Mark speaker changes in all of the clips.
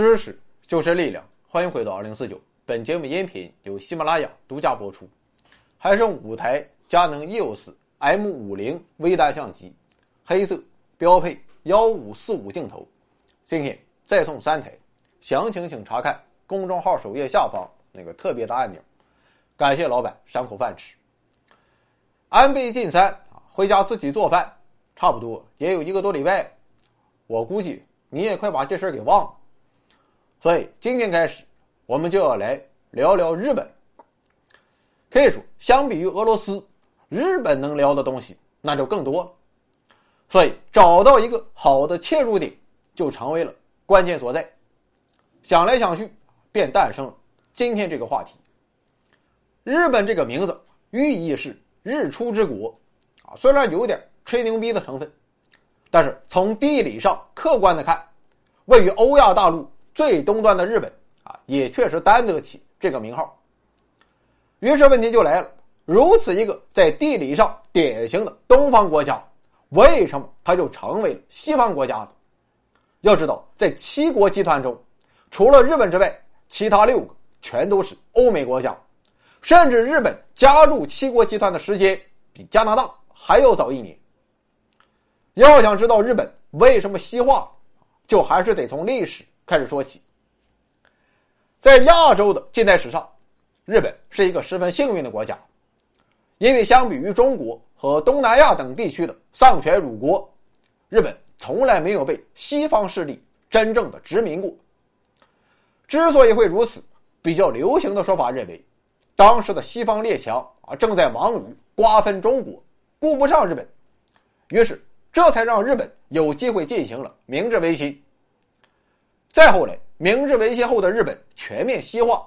Speaker 1: 知识就是力量，欢迎回到二零四九。本节目音频由喜马拉雅独家播出。还剩五台佳能 EOS M 五零微单相机，黑色，标配幺五四五镜头。今天再送三台，详情请查看公众号首页下方那个特别的按钮。感谢老板赏口饭吃。安倍晋三啊，回家自己做饭，差不多也有一个多礼拜。我估计你也快把这事给忘了。所以今天开始，我们就要来聊聊日本。可以说，相比于俄罗斯，日本能聊的东西那就更多了。所以，找到一个好的切入点就成为了关键所在。想来想去，便诞生了今天这个话题。日本这个名字寓意是日出之国，啊，虽然有点吹牛逼的成分，但是从地理上客观的看，位于欧亚大陆最东端的日本啊，也确实担得起这个名号。于是问题就来了：如此一个在地理上典型的东方国家，为什么它就成为了西方国家呢？要知道，在七国集团中，除了日本之外，其他六个全都是欧美国家，甚至日本加入七国集团的时间比加拿大还要早一年。要想知道日本为什么西化，就还是得从历史开始说起。在亚洲的近代史上。日本是一个十分幸运的国家，因为相比于中国和东南亚等地区的丧权辱国，日本从来没有被西方势力真正的殖民过。之所以会如此，比较流行的说法认为，当时的西方列强啊正在忙于瓜分中国，顾不上日本，于是这才让日本有机会进行了明治维新。再后来，明治维新后的日本全面西化，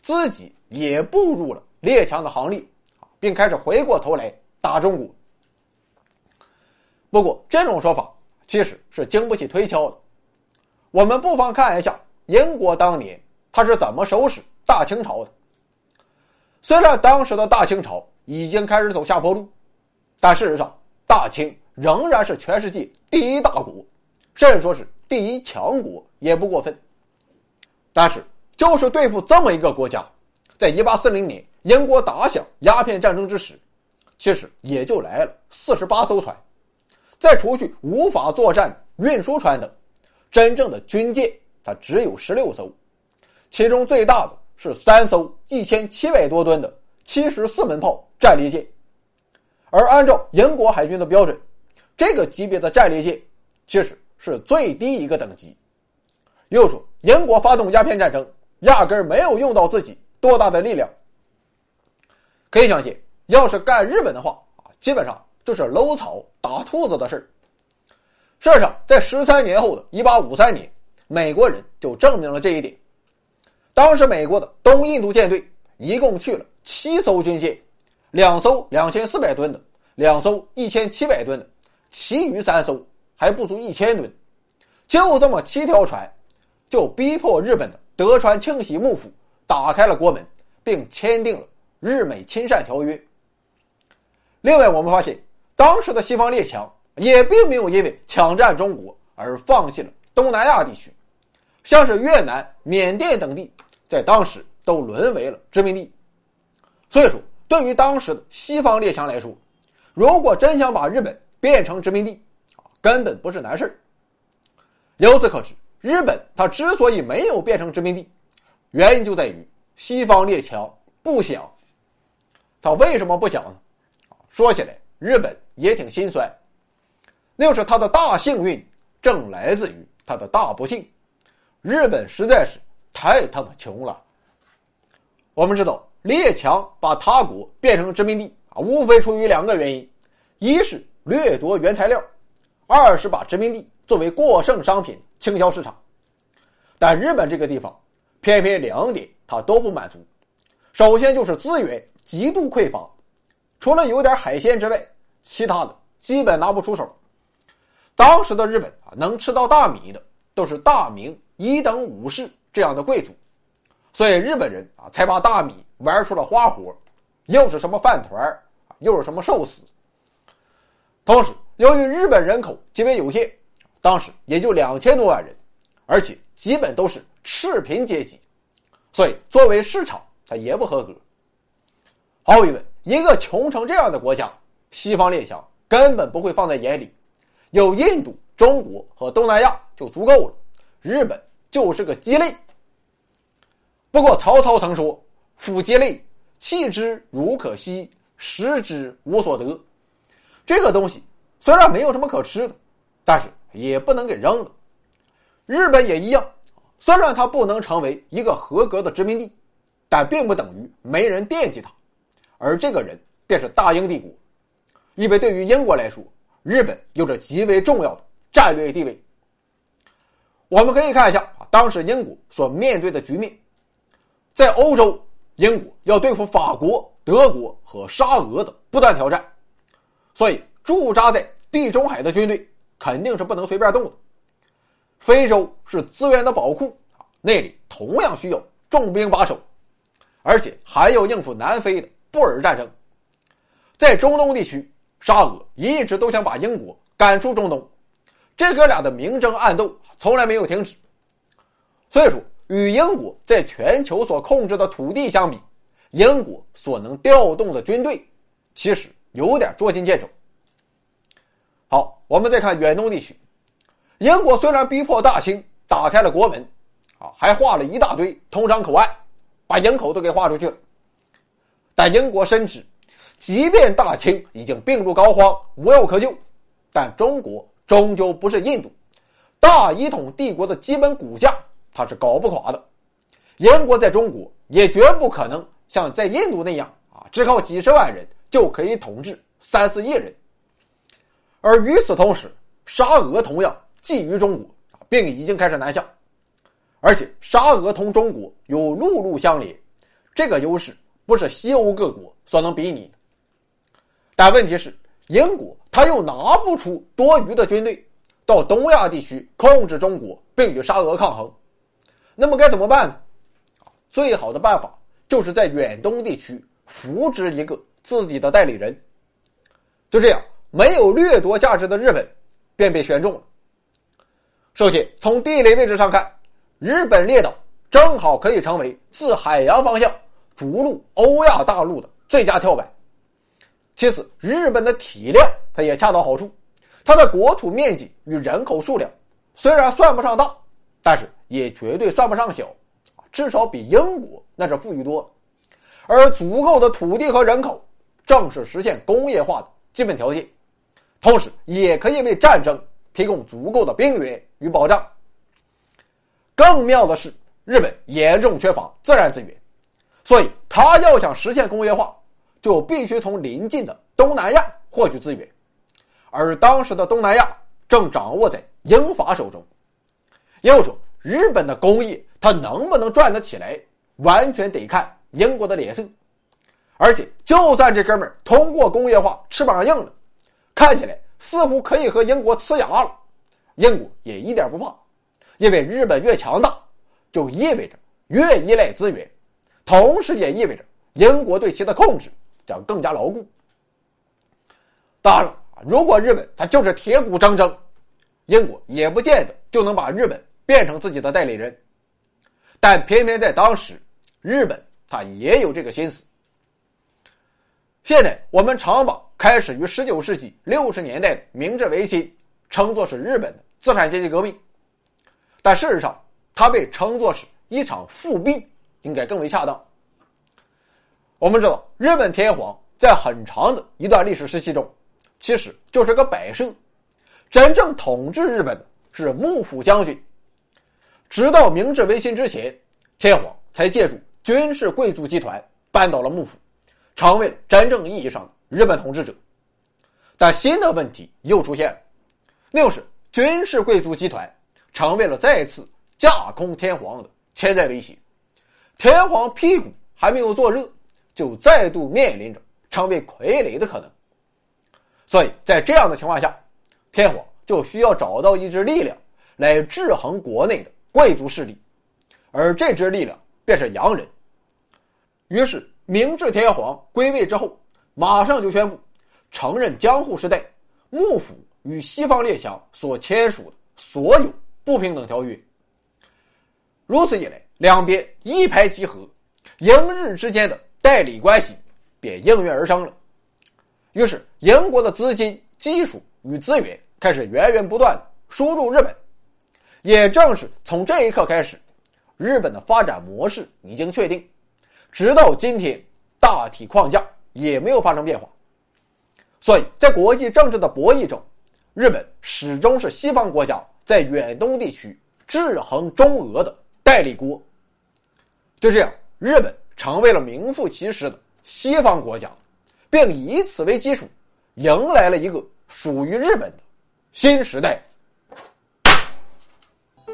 Speaker 1: 自己。也步入了列强的行列，并开始回过头来打中国。不过，这种说法其实是经不起推敲的。我们不妨看一下英国当年他是怎么收拾大清朝的。虽然当时的大清朝已经开始走下坡路，但事实上，大清仍然是全世界第一大国，甚至说是第一强国也不过分。但是，就是对付这么一个国家。在一八四零年，英国打响鸦片战争之时，其实也就来了四十八艘船。再除去无法作战运输船等，真正的军舰它只有十六艘，其中最大的是三艘一千七百多吨的七十四门炮战列舰。而按照英国海军的标准，这个级别的战列舰其实是最低一个等级。又说，英国发动鸦片战争，压根儿没有用到自己。多大的力量？可以相信，要是干日本的话啊，基本上就是搂草打兔子的事。事实上，在十三年后的一八五三年，美国人就证明了这一点。当时，美国的东印度舰队一共去了七艘军舰，两艘两千四百吨的，两艘一千七百吨的，其余三艘还不足一千吨。就这么七条船，就逼迫日本的德川庆喜幕府。打开了国门，并签订了日美亲善条约。另外，我们发现当时的西方列强也并没有因为抢占中国而放弃了东南亚地区，像是越南、缅甸等地，在当时都沦为了殖民地。所以说，对于当时的西方列强来说，如果真想把日本变成殖民地，根本不是难事由此可知，日本它之所以没有变成殖民地。原因就在于西方列强不想，他为什么不想呢？说起来，日本也挺心酸，那就是他的大幸运正来自于他的大不幸。日本实在是太他妈穷了。我们知道，列强把他国变成殖民地啊，无非出于两个原因：一是掠夺原材料，二是把殖民地作为过剩商品倾销市场。但日本这个地方。偏偏两点他都不满足，首先就是资源极度匮乏，除了有点海鲜之外，其他的基本拿不出手。当时的日本啊，能吃到大米的都是大明一等武士这样的贵族，所以日本人啊才把大米玩出了花活，又是什么饭团又是什么寿司。同时，由于日本人口极为有限，当时也就两千多万人，而且基本都是。赤贫阶级，所以作为市场，它也不合格。毫无疑问，一个穷成这样的国家，西方列强根本不会放在眼里，有印度、中国和东南亚就足够了，日本就是个鸡肋。不过曹操曾说：“夫鸡肋，弃之如可惜，食之无所得。”这个东西虽然没有什么可吃的，但是也不能给扔了。日本也一样，虽然它不能成为一个合格的殖民地，但并不等于没人惦记它。而这个人便是大英帝国，因为对于英国来说，日本有着极为重要的战略地位。我们可以看一下啊，当时英国所面对的局面，在欧洲，英国要对付法国、德国和沙俄的不断挑战，所以驻扎在地中海的军队肯定是不能随便动的。非洲是资源的宝库啊，那里同样需要重兵把守，而且还要应付南非的布尔战争。在中东地区，沙俄一直都想把英国赶出中东，这哥俩的明争暗斗从来没有停止。所以说，与英国在全球所控制的土地相比，英国所能调动的军队其实有点捉襟见肘。好，我们再看远东地区。英国虽然逼迫大清打开了国门，啊，还划了一大堆通商口岸，把营口都给划出去了。但英国深知，即便大清已经病入膏肓，无药可救，但中国终究不是印度，大一统帝国的基本骨架它是搞不垮的。英国在中国也绝不可能像在印度那样啊，只靠几十万人就可以统治三四亿人。而与此同时，沙俄同样。觊觎中国并已经开始南下，而且沙俄同中国有陆路相连，这个优势不是西欧各国所能比拟。但问题是，英国他又拿不出多余的军队到东亚地区控制中国，并与沙俄抗衡。那么该怎么办呢？最好的办法就是在远东地区扶植一个自己的代理人。就这样，没有掠夺价值的日本便被选中了。首先，从地理位置上看，日本列岛正好可以成为自海洋方向逐鹿欧亚大陆的最佳跳板。其次，日本的体量它也恰到好处，它的国土面积与人口数量虽然算不上大，但是也绝对算不上小，至少比英国那是富裕多了。而足够的土地和人口，正是实现工业化的基本条件，同时也可以为战争。提供足够的兵源与保障。更妙的是，日本严重缺乏自然资源，所以他要想实现工业化，就必须从邻近的东南亚获取资源，而当时的东南亚正掌握在英法手中。要说日本的工业，它能不能转得起来，完全得看英国的脸色。而且，就算这哥们儿通过工业化翅膀硬了，看起来。似乎可以和英国呲牙了，英国也一点不怕，因为日本越强大，就意味着越依赖资源，同时也意味着英国对其的控制将更加牢固。当然了，如果日本它就是铁骨铮铮，英国也不见得就能把日本变成自己的代理人。但偏偏在当时，日本它也有这个心思。现在我们常把开始于十九世纪六十年代的明治维新称作是日本的资产阶级革命，但事实上，它被称作是一场复辟，应该更为恰当。我们知道，日本天皇在很长的一段历史时期中，其实就是个摆设，真正统治日本的是幕府将军。直到明治维新之前，天皇才借助军事贵族集团扳倒了幕府。成为了真正意义上的日本统治者，但新的问题又出现了，那就是军事贵族集团成为了再次架空天皇的潜在威胁。天皇屁股还没有坐热，就再度面临着成为傀儡的可能。所以在这样的情况下，天皇就需要找到一支力量来制衡国内的贵族势力，而这支力量便是洋人。于是。明治天皇归位之后，马上就宣布承认江户时代幕府与西方列强所签署的所有不平等条约。如此一来，两边一拍即合，英日之间的代理关系便应运而生了。于是，英国的资金、技术与资源开始源源不断的输入日本。也正是从这一刻开始，日本的发展模式已经确定，直到今天，大体框架也没有发生变化。所以在国际政治的博弈中，日本始终是西方国家在远东地区制衡中俄的代理国。就这样，日本成为了名副其实的西方国家，并以此为基础，迎来了一个属于日本的新时代。